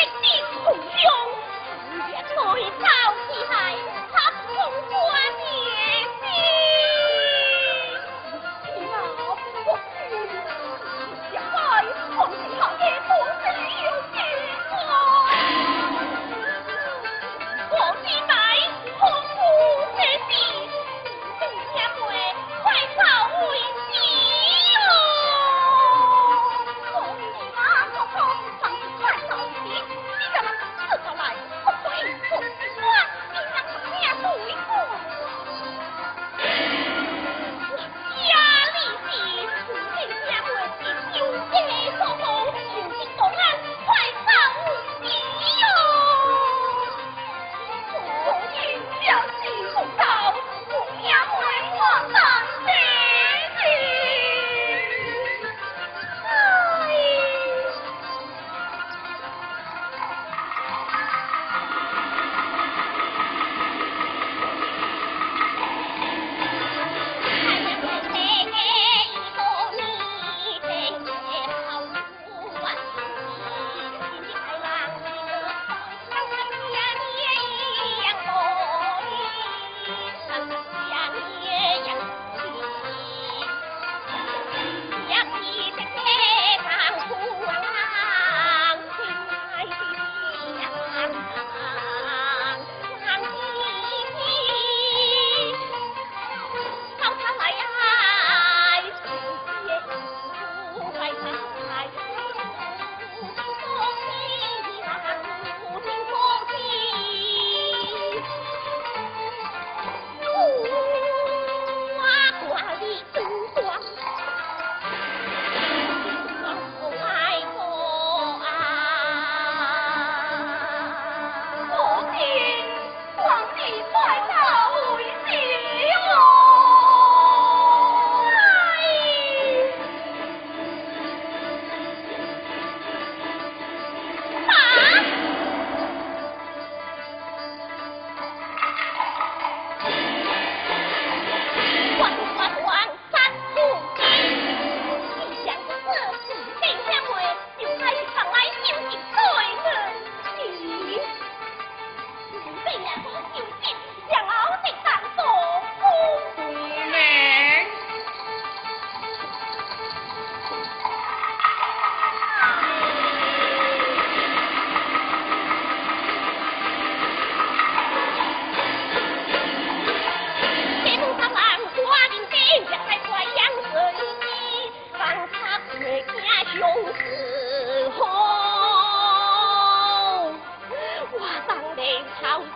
我的奶，红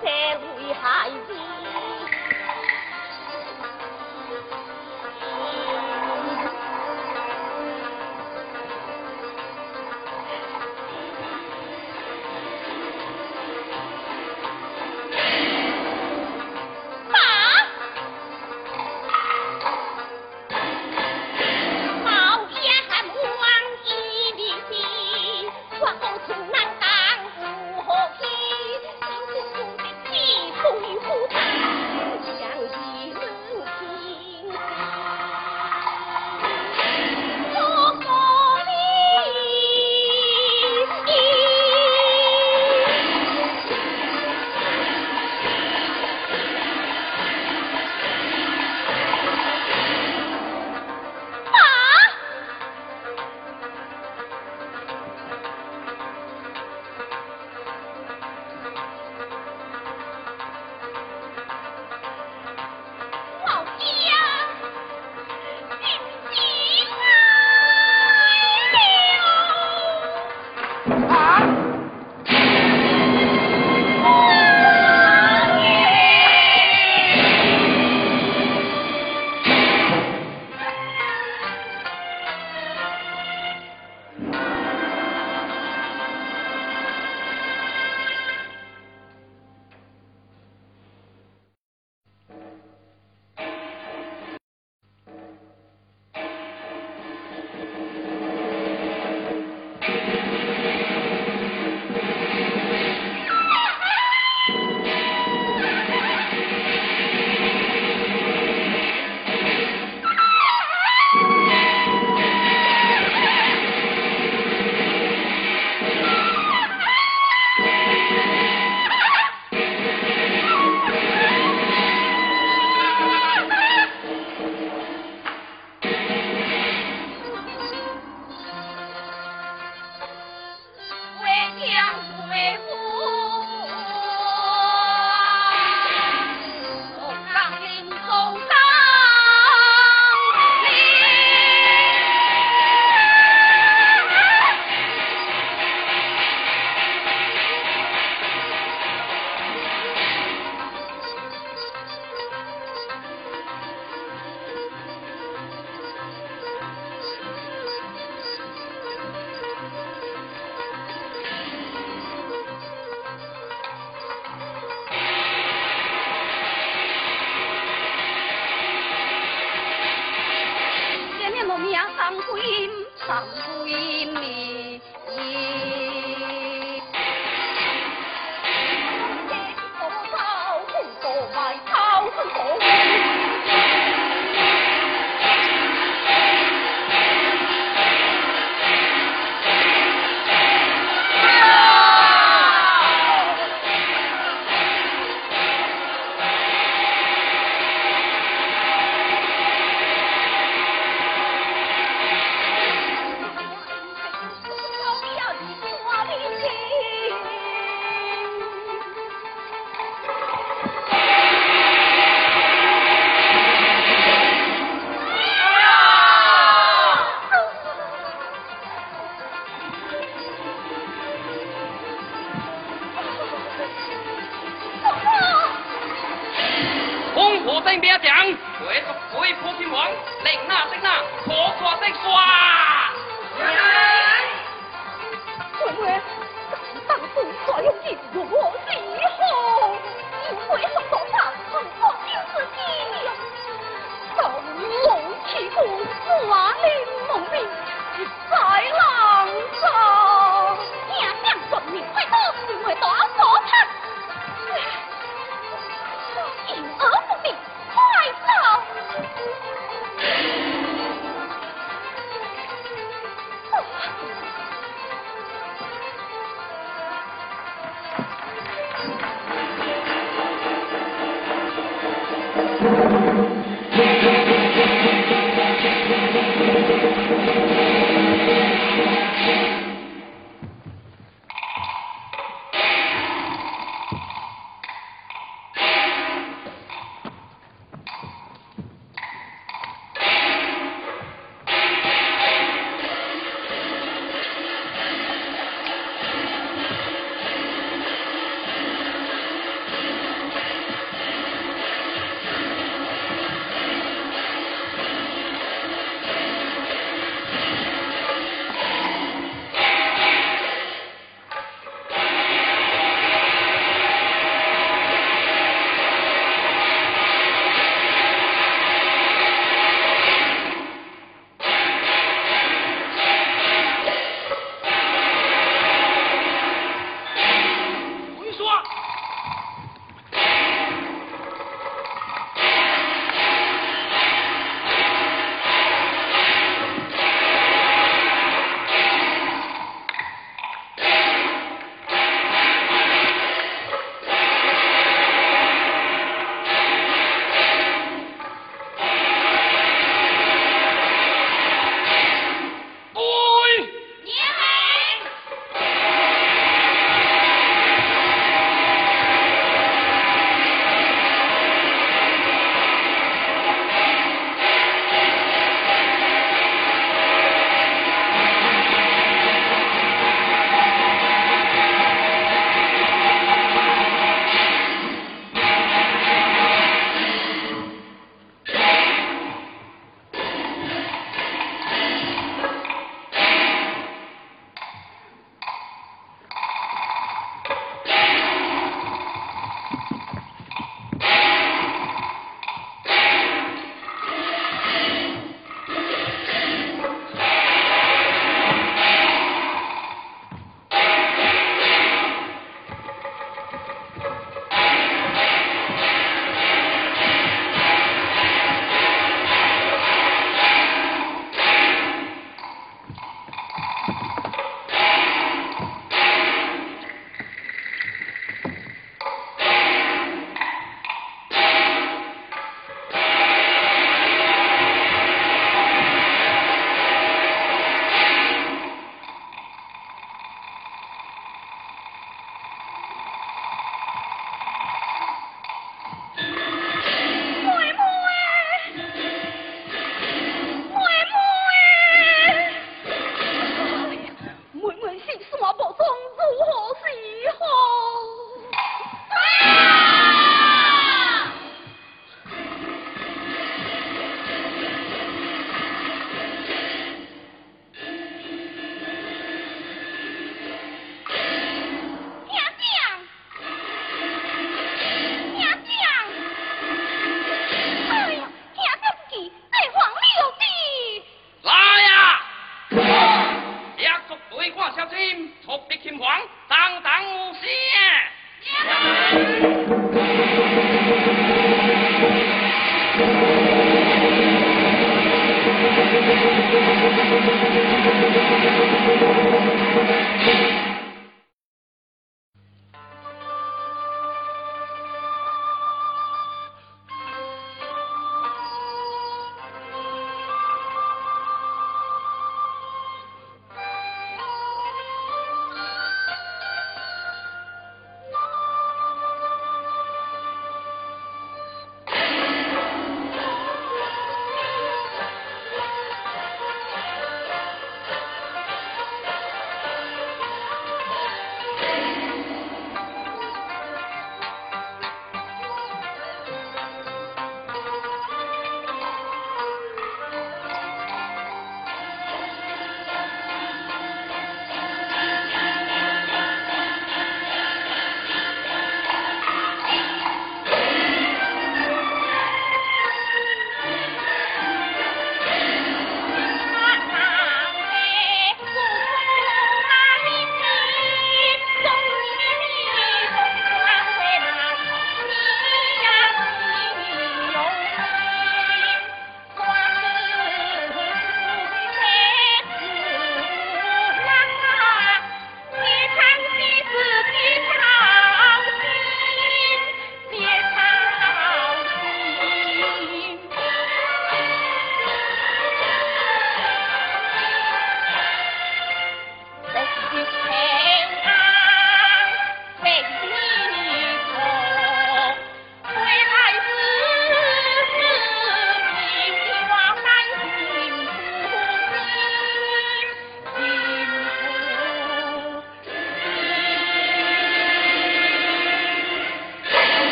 这回孩子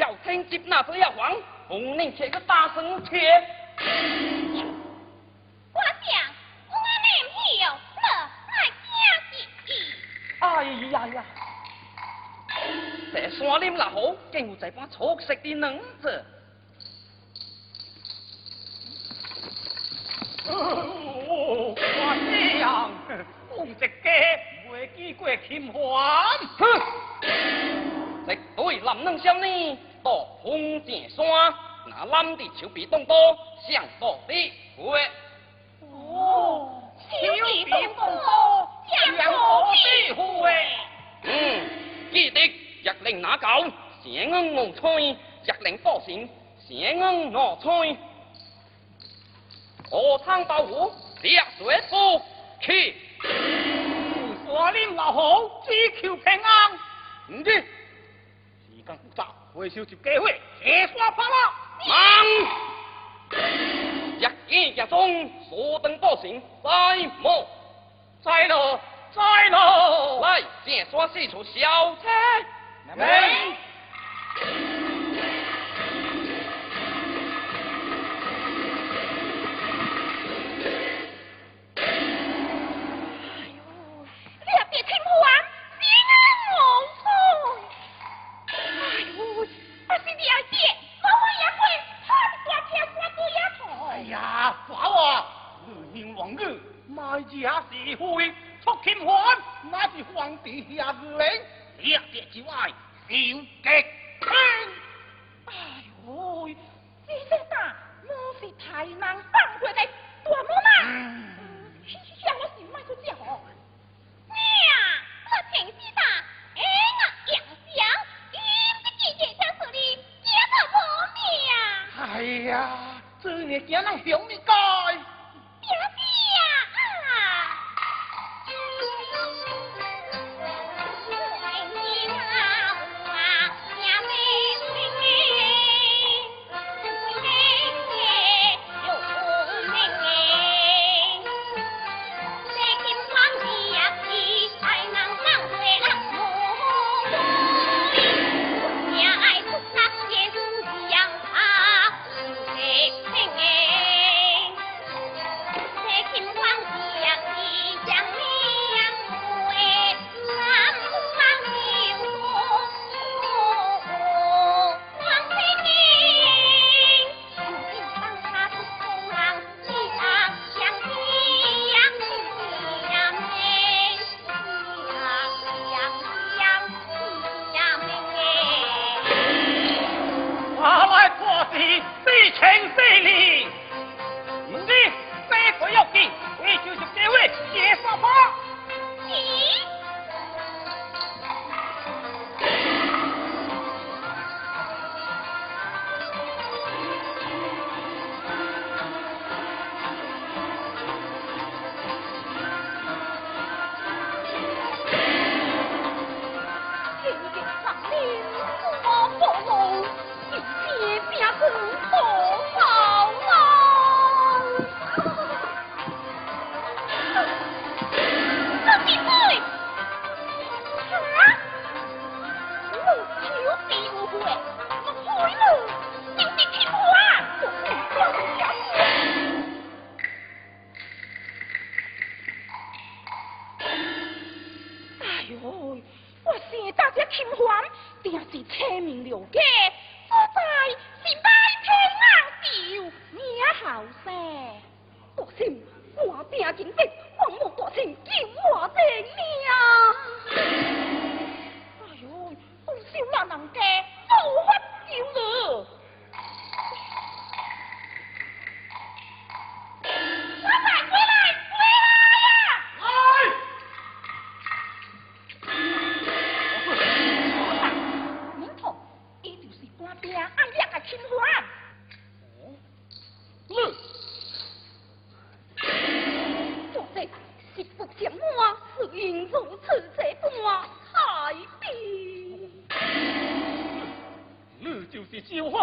小天接那只要王，红令切个大声切。我想我，哎呀呀！这山林那好，更有这把粗食的能子。我这样，我这家未见过秦王。哼，这对男人呢？到红尖山，那揽的手臂东刀，上到的会。哦，丘比东刀，想到的会。嗯，记得一令那九，先恩我吹，一令多心，先恩我吹。我唱保护，烈水不去。我令老侯只求平安，唔知时间早。回手就解火，铁山破啦。忙，一见一中，所登报信，再莫，再落，再落。来，铁山四处消车。乃是下时会出天还，乃是皇帝下令，这着就爱小吉贪。哎呦，这些大莫非太难放回来？大妈妈，嗯嘻，我是卖不出去哦。娘，我平时大爱那养鸡，你们今天想做的也那么妙。哎呀，这孽见人凶你该。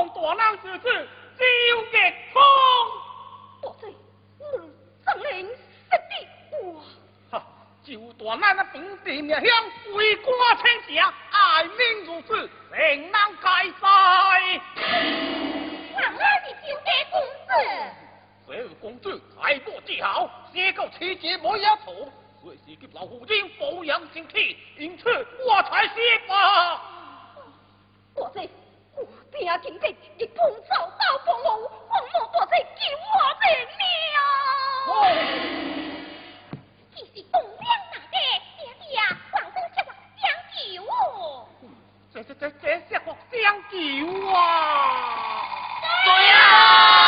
大郎指示，只月空。大姐，我怎能失地我？哈，就大人的平地名乡，为国称侠，爱民如子，人人皆知。看来你就该公子。这公子太过自豪，写够七节摩崖图，随时给老虎精保养身体，因此我才写吧。我在。你要听听你工作包括我我们不在救我们了你是东梁大寨皇上下凡讲义务这这这这下我讲救啊对呀